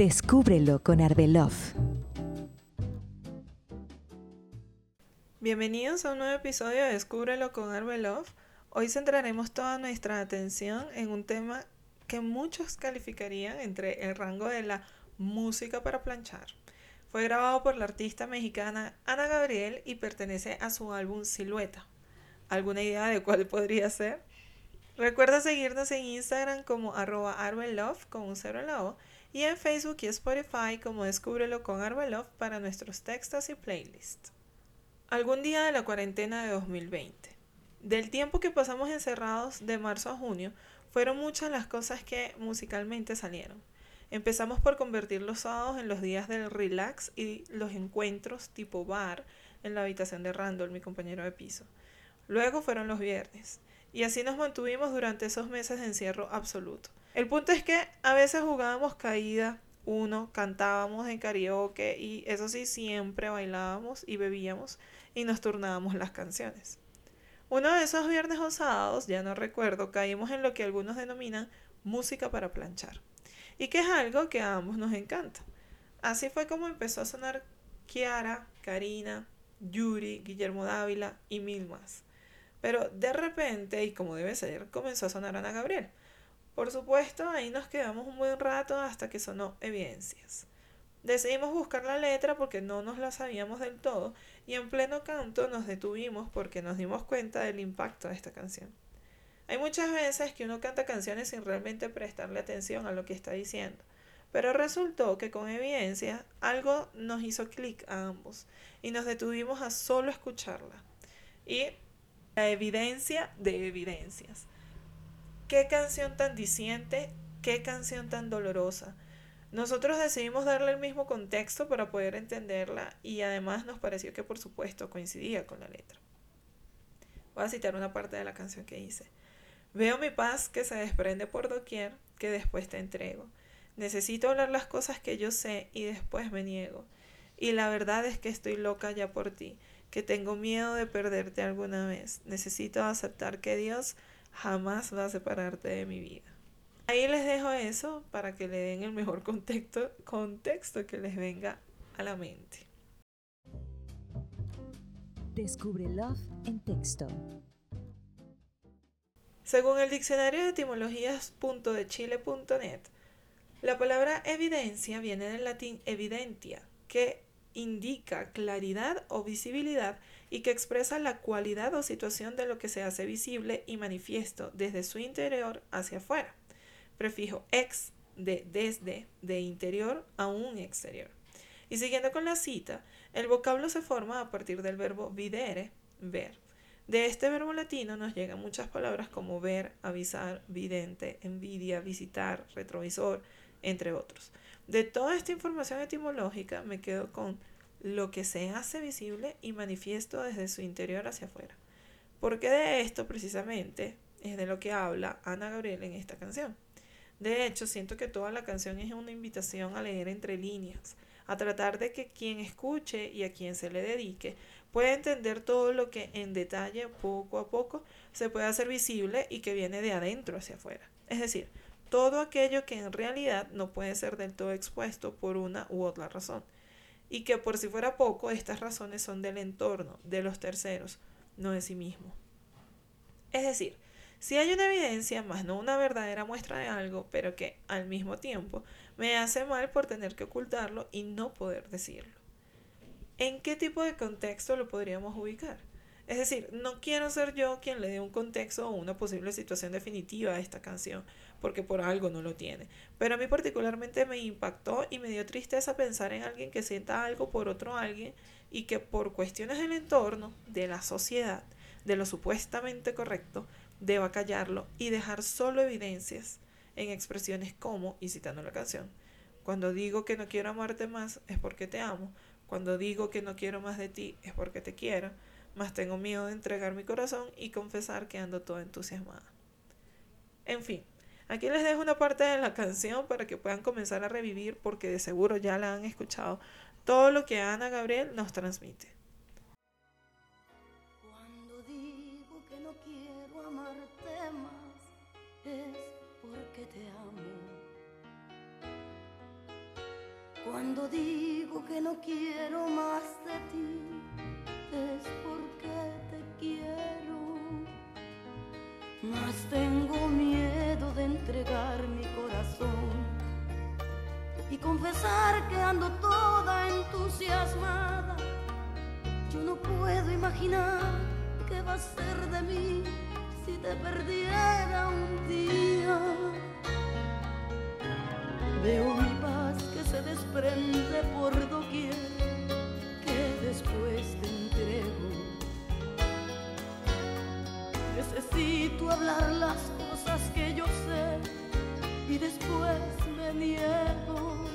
Descúbrelo con Arbelov. Bienvenidos a un nuevo episodio de Descúbrelo con Arbelov. Hoy centraremos toda nuestra atención en un tema que muchos calificarían entre el rango de la música para planchar. Fue grabado por la artista mexicana Ana Gabriel y pertenece a su álbum Silueta. ¿Alguna idea de cuál podría ser? Recuerda seguirnos en Instagram como arroba arbelove con un cero en la O y en Facebook y Spotify como Descúbrelo con Arbelov para nuestros textos y playlists. Algún día de la cuarentena de 2020. Del tiempo que pasamos encerrados de marzo a junio, fueron muchas las cosas que musicalmente salieron. Empezamos por convertir los sábados en los días del relax y los encuentros tipo bar en la habitación de Randall, mi compañero de piso. Luego fueron los viernes. Y así nos mantuvimos durante esos meses de encierro absoluto. El punto es que a veces jugábamos caída, uno, cantábamos en karaoke y eso sí, siempre bailábamos y bebíamos y nos turnábamos las canciones. Uno de esos viernes o sábados, ya no recuerdo, caímos en lo que algunos denominan música para planchar. Y que es algo que a ambos nos encanta. Así fue como empezó a sonar Kiara, Karina, Yuri, Guillermo Dávila y mil más. Pero de repente, y como debe ser, comenzó a sonar Ana Gabriel. Por supuesto, ahí nos quedamos un buen rato hasta que sonó Evidencias. Decidimos buscar la letra porque no nos la sabíamos del todo y en pleno canto nos detuvimos porque nos dimos cuenta del impacto de esta canción. Hay muchas veces que uno canta canciones sin realmente prestarle atención a lo que está diciendo, pero resultó que con evidencia algo nos hizo clic a ambos y nos detuvimos a solo escucharla. Y la evidencia de evidencias. Qué canción tan diciente, qué canción tan dolorosa. Nosotros decidimos darle el mismo contexto para poder entenderla y además nos pareció que por supuesto coincidía con la letra. Voy a citar una parte de la canción que hice. Veo mi paz que se desprende por doquier, que después te entrego. Necesito hablar las cosas que yo sé y después me niego. Y la verdad es que estoy loca ya por ti, que tengo miedo de perderte alguna vez. Necesito aceptar que Dios jamás va a separarte de mi vida. Ahí les dejo eso para que le den el mejor contexto, contexto que les venga a la mente. Descubre Love en texto. Según el diccionario de etimologías.dechile.net, la palabra evidencia viene del latín evidentia, que indica claridad o visibilidad y que expresa la cualidad o situación de lo que se hace visible y manifiesto desde su interior hacia afuera. Prefijo ex de desde, de interior a un exterior. Y siguiendo con la cita, el vocablo se forma a partir del verbo videre, ver. De este verbo latino nos llegan muchas palabras como ver, avisar, vidente, envidia, visitar, retrovisor, entre otros. De toda esta información etimológica me quedo con lo que se hace visible y manifiesto desde su interior hacia afuera. Porque de esto precisamente es de lo que habla Ana Gabriel en esta canción. De hecho, siento que toda la canción es una invitación a leer entre líneas, a tratar de que quien escuche y a quien se le dedique pueda entender todo lo que en detalle, poco a poco, se puede hacer visible y que viene de adentro hacia afuera. Es decir, todo aquello que en realidad no puede ser del todo expuesto por una u otra razón. Y que por si fuera poco, estas razones son del entorno, de los terceros, no de sí mismo. Es decir, si hay una evidencia, más no una verdadera muestra de algo, pero que al mismo tiempo me hace mal por tener que ocultarlo y no poder decirlo. ¿En qué tipo de contexto lo podríamos ubicar? Es decir, no quiero ser yo quien le dé un contexto o una posible situación definitiva a esta canción, porque por algo no lo tiene. Pero a mí particularmente me impactó y me dio tristeza pensar en alguien que sienta algo por otro alguien y que por cuestiones del entorno, de la sociedad, de lo supuestamente correcto, deba callarlo y dejar solo evidencias en expresiones como, y citando la canción, cuando digo que no quiero amarte más es porque te amo, cuando digo que no quiero más de ti es porque te quiero, mas tengo miedo de entregar mi corazón y confesar que ando toda entusiasmada. En fin, aquí les dejo una parte de la canción para que puedan comenzar a revivir porque de seguro ya la han escuchado todo lo que Ana Gabriel nos transmite. Cuando digo que no quiero amarte más es porque te amo. Cuando digo que no quiero más de ti, es porque te quiero. Mas tengo miedo de entregar mi corazón y confesar que ando toda entusiasmada. Yo no puedo imaginar qué va a ser de mí si te perdiera un día. Veo mi paz que se desprende por doquier, que después te entrego. Necesito hablar las cosas yo sé y después me niego.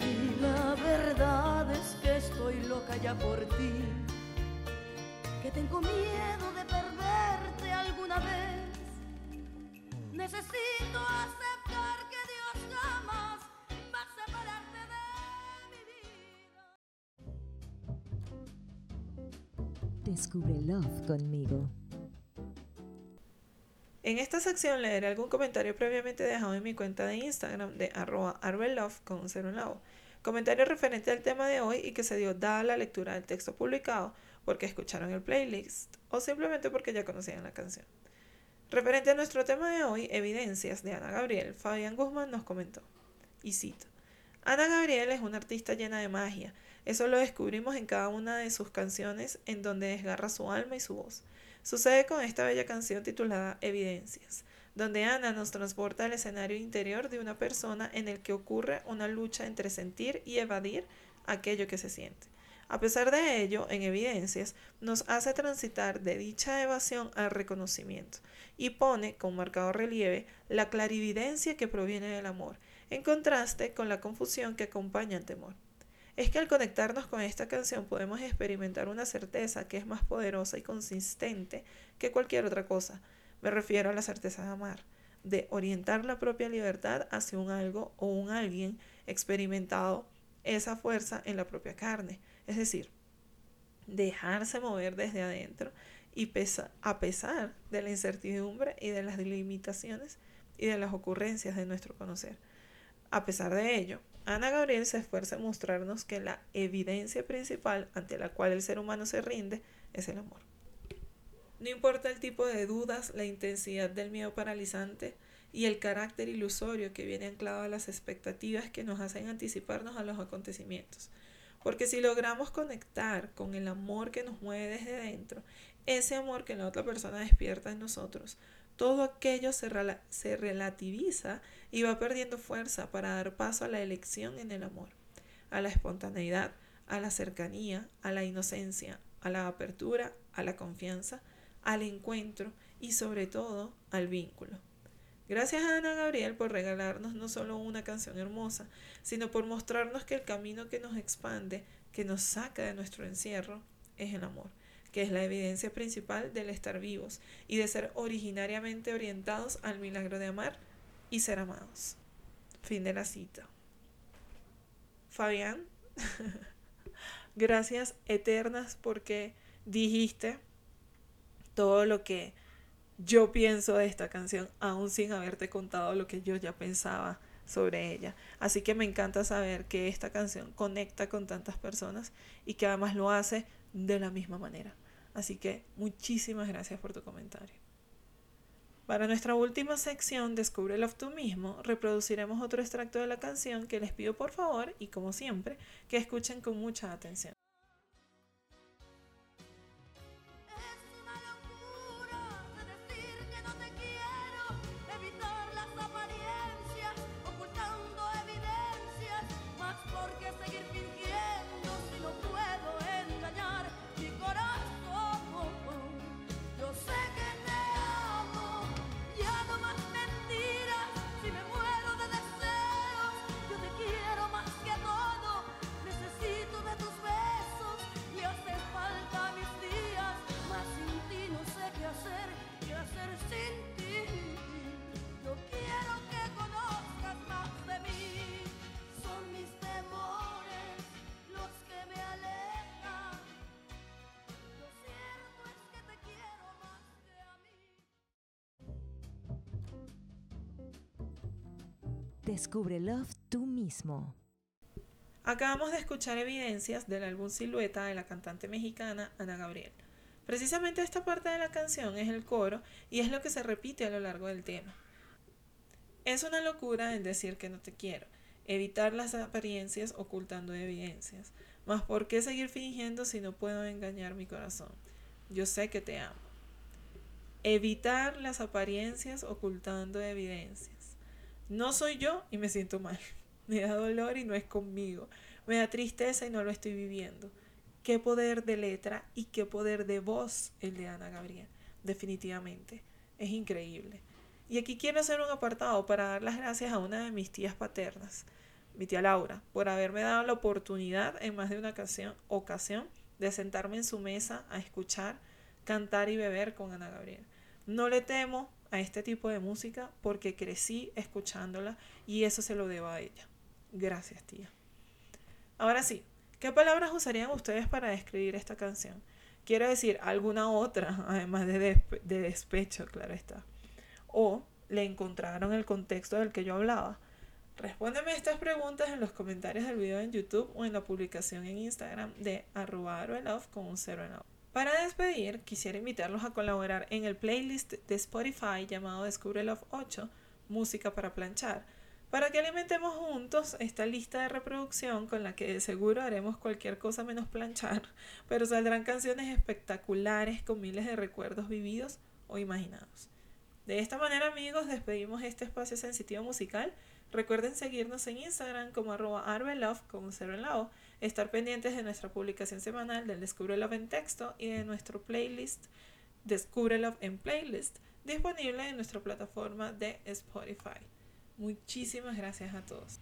Y la verdad es que estoy loca ya por ti, que tengo miedo de perderte alguna vez. Necesito aceptar que Dios jamás va a separarte de mi vida. Descubre Love conmigo. En esta sección leeré algún comentario previamente dejado en mi cuenta de Instagram de arroba arbelove con un cero en la O. Comentario referente al tema de hoy y que se dio dada la lectura del texto publicado porque escucharon el playlist o simplemente porque ya conocían la canción. Referente a nuestro tema de hoy, Evidencias de Ana Gabriel, Fabián Guzmán nos comentó, y cito, Ana Gabriel es una artista llena de magia, eso lo descubrimos en cada una de sus canciones en donde desgarra su alma y su voz. Sucede con esta bella canción titulada Evidencias, donde Ana nos transporta al escenario interior de una persona en el que ocurre una lucha entre sentir y evadir aquello que se siente. A pesar de ello, en evidencias, nos hace transitar de dicha evasión al reconocimiento y pone con marcado relieve la clarividencia que proviene del amor, en contraste con la confusión que acompaña al temor. Es que al conectarnos con esta canción podemos experimentar una certeza que es más poderosa y consistente que cualquier otra cosa. Me refiero a la certeza de amar, de orientar la propia libertad hacia un algo o un alguien experimentado esa fuerza en la propia carne, es decir, dejarse mover desde adentro y pesa, a pesar de la incertidumbre y de las limitaciones y de las ocurrencias de nuestro conocer. A pesar de ello, Ana Gabriel se esfuerza en mostrarnos que la evidencia principal ante la cual el ser humano se rinde es el amor. No importa el tipo de dudas, la intensidad del miedo paralizante y el carácter ilusorio que viene anclado a las expectativas que nos hacen anticiparnos a los acontecimientos. Porque si logramos conectar con el amor que nos mueve desde dentro, ese amor que la otra persona despierta en nosotros, todo aquello se, relativiza y va perdiendo fuerza para dar paso a la elección en el amor, a la espontaneidad, a la cercanía, a la inocencia, a la apertura, a la confianza, al encuentro y sobre todo al vínculo. Gracias a Ana Gabriel por regalarnos no solo una canción hermosa, sino por mostrarnos que el camino que nos expande, que nos saca de nuestro encierro, es el amor, que es la evidencia principal del estar vivos y de ser originariamente orientados al milagro de amar y ser amados. Fin de la cita. Fabián, gracias eternas porque dijiste todo lo que yo pienso de esta canción, aún sin haberte contado lo que yo ya pensaba sobre ella. Así que me encanta saber que esta canción conecta con tantas personas y que además lo hace de la misma manera. Así que muchísimas gracias por tu comentario. Para nuestra última sección, Descubre Love tú mismo, reproduciremos otro extracto de la canción que les pido por favor y como siempre, que escuchen con mucha atención. Descubre Love tú mismo. Acabamos de escuchar evidencias del álbum Silueta de la cantante mexicana Ana Gabriel. Precisamente esta parte de la canción es el coro y es lo que se repite a lo largo del tema. Es una locura en decir que no te quiero, evitar las apariencias ocultando evidencias. Mas ¿por qué seguir fingiendo si no puedo engañar mi corazón? Yo sé que te amo. Evitar las apariencias ocultando evidencias. No soy yo y me siento mal. Me da dolor y no es conmigo. Me da tristeza y no lo estoy viviendo. Qué poder de letra y qué poder de voz el de Ana Gabriel. Definitivamente. Es increíble. Y aquí quiero hacer un apartado para dar las gracias a una de mis tías paternas, mi tía Laura, por haberme dado la oportunidad en más de una ocasión, ocasión de sentarme en su mesa a escuchar, cantar y beber con Ana Gabriel. No le temo a este tipo de música porque crecí escuchándola y eso se lo debo a ella. Gracias, tía. Ahora sí, ¿qué palabras usarían ustedes para describir esta canción? Quiero decir alguna otra, además de, de despecho, claro está. O le encontraron el contexto del que yo hablaba. Respóndeme estas preguntas en los comentarios del video en YouTube o en la publicación en Instagram de arroba con un cero en Para despedir, quisiera invitarlos a colaborar en el playlist de Spotify llamado Descubre Love 8, Música para planchar para que alimentemos juntos esta lista de reproducción con la que de seguro haremos cualquier cosa menos planchar, pero saldrán canciones espectaculares con miles de recuerdos vividos o imaginados. De esta manera amigos despedimos este espacio sensitivo musical. Recuerden seguirnos en Instagram como arroba arbelove con cero en la O, estar pendientes de nuestra publicación semanal del Descubre Love en texto y de nuestro playlist Descubre Love en playlist disponible en nuestra plataforma de Spotify. Muchísimas gracias a todos.